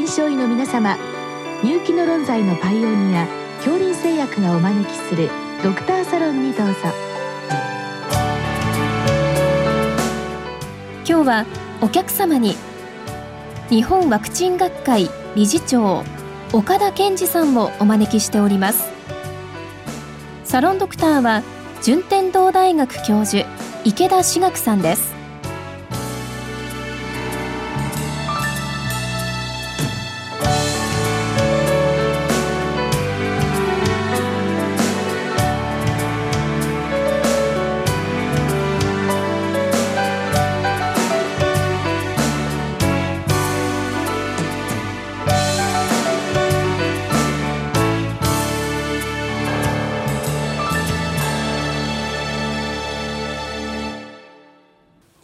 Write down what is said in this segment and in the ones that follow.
臨床医の皆様入気の論剤のパイオニア恐林製薬がお招きするドクターサロンにどうぞ。今日はお客様に日本ワクチン学会理事長岡田健二さんをお招きしております。サロンドクターは順天堂大学教授池田志学さんです。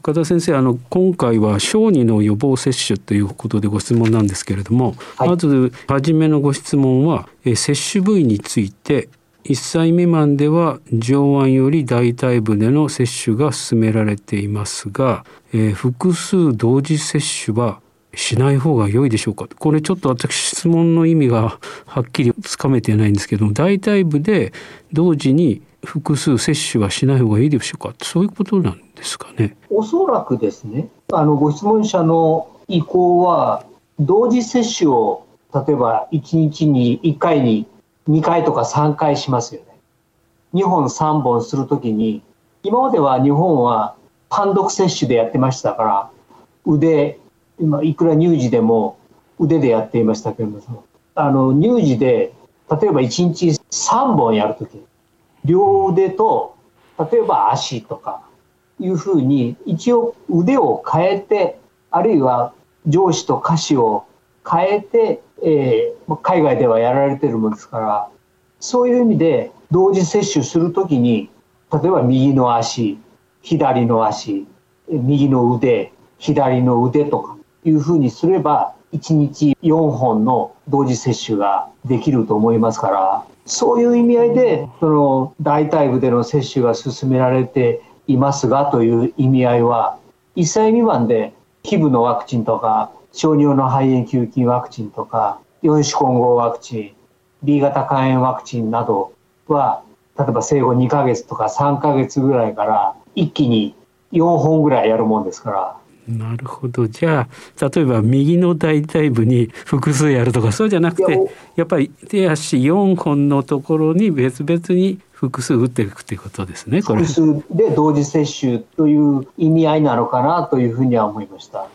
岡田先生あの今回は小児の予防接種ということでご質問なんですけれども、はい、まず初めのご質問は接種部位について1歳未満では上腕より大腿部での接種が進められていますが、えー、複数同時接種はしない方が良いでしょうかこれちょっと私質問の意味がはっきりつかめてないんですけども大腿部で同時に複数接種はしない方がいいでしょうか？そういうことなんですかね？おそらくですね、あのご質問者の意向は、同時接種を例えば1日に1回に2回とか3回しますよね。2本3本するときに、今までは日本は単独接種でやってましたから、腕、今いくら乳児でも腕でやっていましたけれども、あの乳児で例えば1日3本やるとき、両腕と例えば足とかいうふうに一応腕を変えてあるいは上司と下肢を変えて、えー、海外ではやられてるもんですからそういう意味で同時接種するときに例えば右の足左の足右の腕左の腕とかいうふうにすれば1日4本の同時接種ができると思いますからそういう意味合いでその大腿部での接種が進められていますがという意味合いは1歳未満で皮膚のワクチンとか小児の肺炎球菌ワクチンとか四種混合ワクチン B 型肝炎ワクチンなどは例えば生後2ヶ月とか3ヶ月ぐらいから一気に4本ぐらいやるもんですからなるほどじゃあ例えば右の大腿部に複数やるとかそうじゃなくてやっぱり手足4本のところに別々に複数打っていくということですね、これ。複数で同時接種という意味合いなのかなというふうには思いました。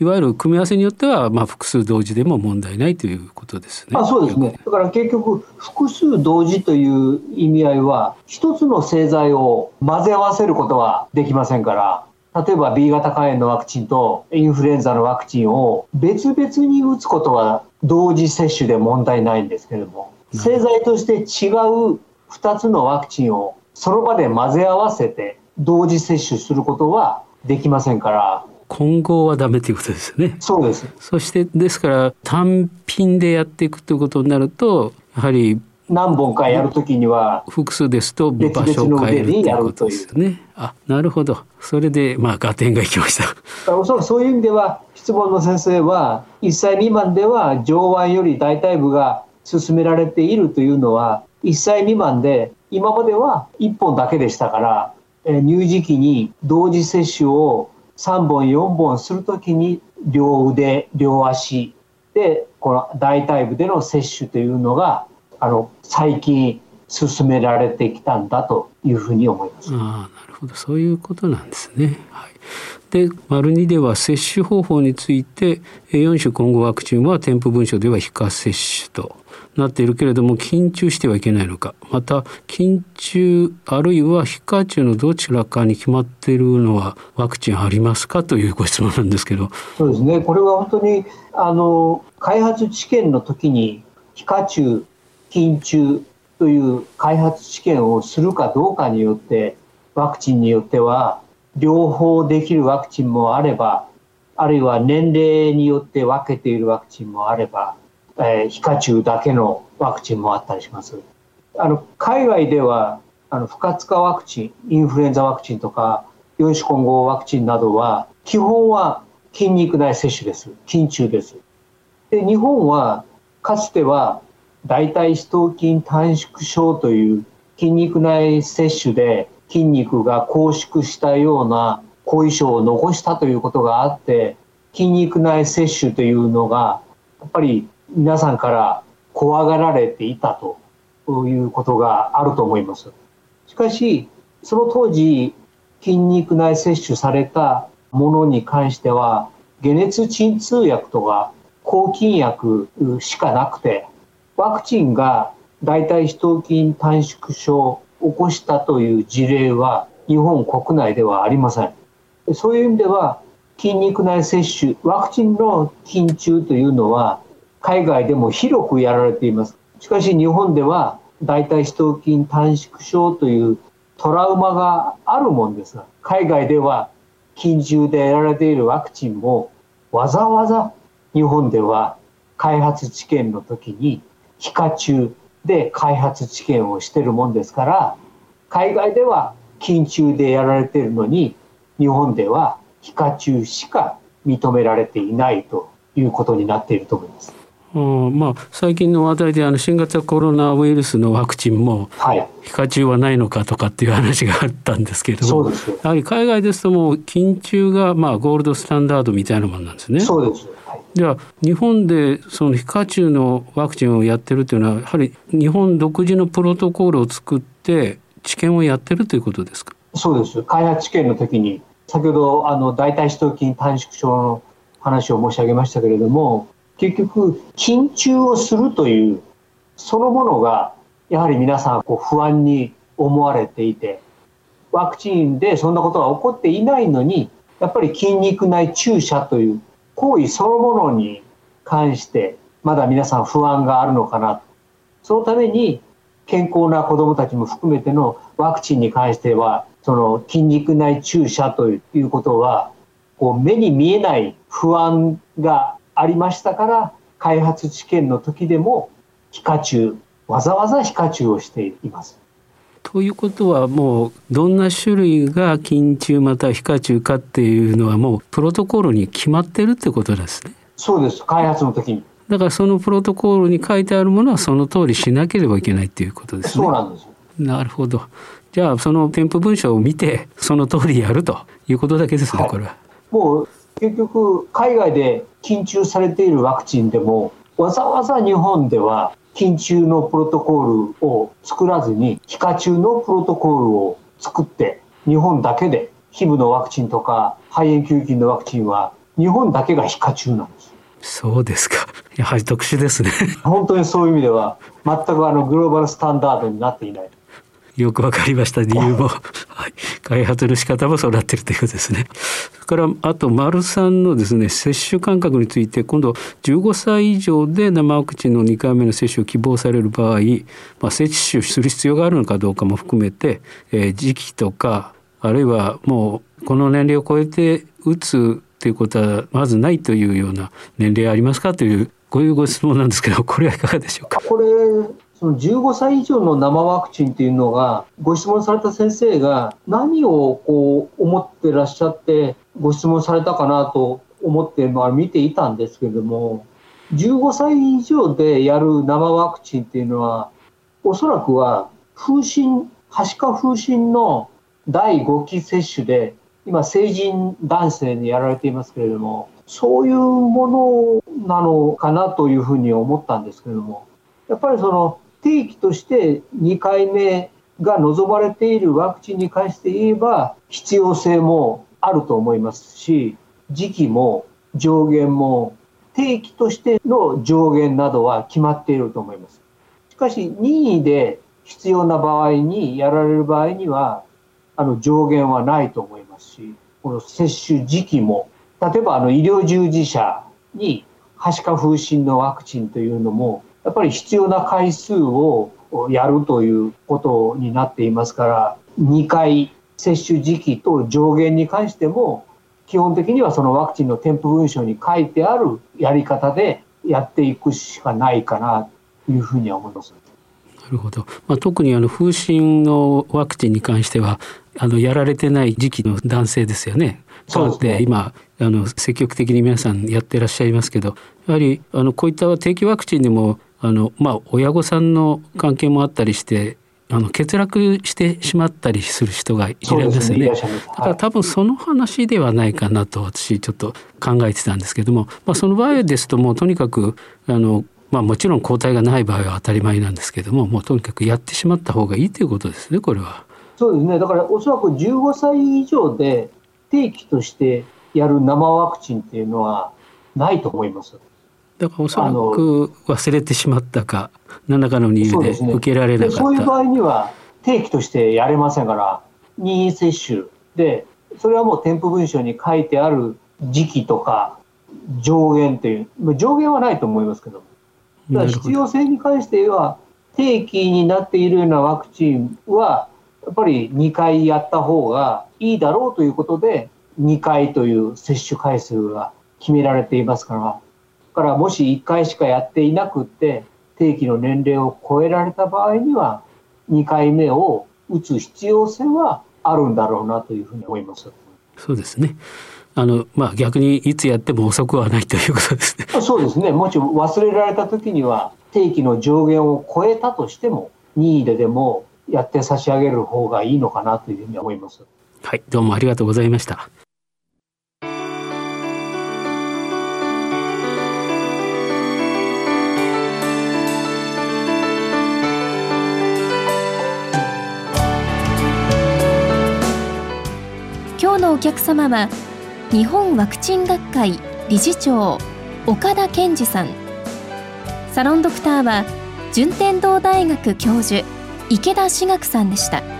いわゆる組み合わせによっては、まあ、複数同時でも問題ないということですね。あそうですね。だから結局、複数同時という意味合いは、一つの製剤を混ぜ合わせることはできませんから、例えば B 型肝炎のワクチンとインフルエンザのワクチンを別々に打つことは同時接種で問題ないんですけれども、製剤として違う2つのワクチンをその場で混ぜ合わせて同時接種することはできませんから混合はダメということですね。そうです。そしてですから単品でやっていくということになるとやはり何本かやるときには複数ですと場所を変えるということですよね。あなるほどそれでまあ合点がいきました。お そらくそういう意味では質問の先生は1歳未満では上腕より大腿部が進められているというのは1歳未満で今までは1本だけでしたから、え乳児期に同時接種を3本4本するときに両腕両足でこの大腿部での接種というのがあの最近進められてきたんだというふうに思います。あなるほど。そういうことなんですね。はい、で丸2では接種方法について4種混合ワクチンは添付文書では非化接種となっているけれども緊急してはいけないのか。また緊急あるいは非課中のどちらかに決まっているのはワクチンありますかというご質問なんですけど。そうですね。これは本当にあの開発治験の時に非課中緊急という開発治験をするかどうかによってワクチンによっては両方できるワクチンもあればあるいは年齢によって分けているワクチンもあればえー、皮下中だけのワクチンもあったりします。あの海外ではあの不活化ワクチン、インフルエンザワクチンとか四種混合ワクチンなどは基本は筋肉内接種です。筋中です。で日本はかつては大腿四頭筋短縮症という筋肉内摂取で筋肉が拘縮したような後遺症を残したということがあって筋肉内摂取というのがやっぱり皆さんから怖がられていたということがあると思います。しかしその当時筋肉内摂取されたものに関しては解熱鎮痛薬とか抗菌薬しかなくてワクチンが大腿四頭筋短縮症を起こしたという事例は日本国内ではありません。そういう意味では筋肉内接種、ワクチンの緊中というのは海外でも広くやられています。しかし日本では大腿四頭筋短縮症というトラウマがあるもんですが、海外では緊中でやられているワクチンもわざわざ日本では開発治験の時に皮下中で開発治験をしてるもんですから海外では緊中でやられているのに日本では皮下中しか認められていないということになっていると思います。うんまあ、最近の話題であの新型コロナウイルスのワクチンも皮下中はないのかとかっていう話があったんですけれども、やはり海外ですともう緊中がまあゴールドスタンダードみたいなものなんですね。そうですでは日本でその皮下中のワクチンをやってるというのはやはり日本独自のプロトコルを作って治験をやってるということですか？そうです。開発治験の時に先ほどあの大腿四頭筋短縮症の話を申し上げましたけれども結局緊張をするというそのものがやはり皆さんこう不安に思われていてワクチンでそんなことが起こっていないのにやっぱり筋肉内注射という行為そのものに関してまだ皆さん不安があるのかなそのために健康な子どもたちも含めてのワクチンに関してはその筋肉内注射ということはこう目に見えない不安がありましたから開発治験の時でも皮下中わざわざ皮下中をしています。ということはもうどんな種類が筋中または皮下中かっていうのはもうプロトコールに決まってるってことですね。そうです開発の時に。だからそのプロトコールに書いてあるものはその通りしなければいけないっていうことですね。そうなんですなるほど。じゃあその添付文書を見てその通りやるということだけですね、はい、これは。もう結局海外で緊急されているワクチンでもわざわざ日本では緊急のプロトコールを作らずに皮下中のプロトコールを作って日本だけで皮膚のワクチンとか肺炎球菌のワクチンは日本だけが皮下中なんです。そうですか。やはり特殊ですね。本当にそういう意味では全くあのグローバルスタンダードになっていない。よくわかりました理由も、はい、開発の仕方もそうなってるということですね。からあと丸三のですね接種間隔について今度15歳以上で生ワクチンの2回目の接種を希望される場合、まあ、接種する必要があるのかどうかも含めて、えー、時期とかあるいはもうこの年齢を超えて打つっていうことはまずないというような年齢ありますか？というこういうご質問なんですけどこれはいかがでしょうか？これその15歳以上の生ワクチンっていうのが、ご質問された先生が何をこう思ってらっしゃってご質問されたかなと思ってまあ見ていたんですけれども、15歳以上でやる生ワクチンっていうのは、おそらくは風疹、はしか風疹の第5期接種で、今成人男性にやられていますけれども、そういうものなのかなというふうに思ったんですけれども、やっぱりその定期として2回目が望まれているワクチンに関して言えば必要性もあると思いますし時期も上限も定期としての上限などは決まっていると思います。しかし任意で必要な場合にやられる場合にはあの上限はないと思いますしこの接種時期も例えばあの医療従事者にはしか風疹のワクチンというのもやっぱり必要な回数をやるということになっていますから2回接種時期と上限に関しても基本的にはそのワクチンの添付文書に書いてあるやり方でやっていくしかないかなというふうには思います。なるほど。まあ、特にあの風疹のワクチンに関してはあのやられてない時期の男性ですよね。変わって、今あの積極的に皆さんやってらっしゃいますけどやはりあのこういった定期ワクチンでもあの、まあ、親御さんの関係もあったりしてあの欠落してしまったりする人がいられますよね。だから多分その話ではないかなと私ちょっと考えてたんですけども、まあ、その場合ですともうとにかくあのまあもちろん抗体がない場合は当たり前なんですけどももうとにかくやってしまった方がいいということですねこれは。そうですね。だからおそらく15歳以上で定期としてやる生ワクチンっていうのはないと思います。だからおそらく忘れてしまったか何らかの理由で受けられなかった。そう、ね,、いう場合には定期としてやれませんから任意接種でそれはもう添付文書に書いてある時期とか上限という上限はないと思いますけどだ必要性に関しては定期になっているようなワクチンはやっぱり2回やった方がいいだろうということで2回という接種回数が決められていますからからもし1回しかやっていなくって定期の年齢を超えられた場合には2回目を打つ必要性はあるんだろうなというふうに思います。そうですね。あのまあ逆にいつやっても遅くはないということですね。そうですね。もし忘れられた時には定期の上限を超えたとしても任意ででもやって差し上げる方がいいのかなというふうに思います。はい、どうもありがとうございました今日。のお客様は日本ワクチン学会理事長岡田健二さんサロンドクターは順天堂大学教授池田志学さんでした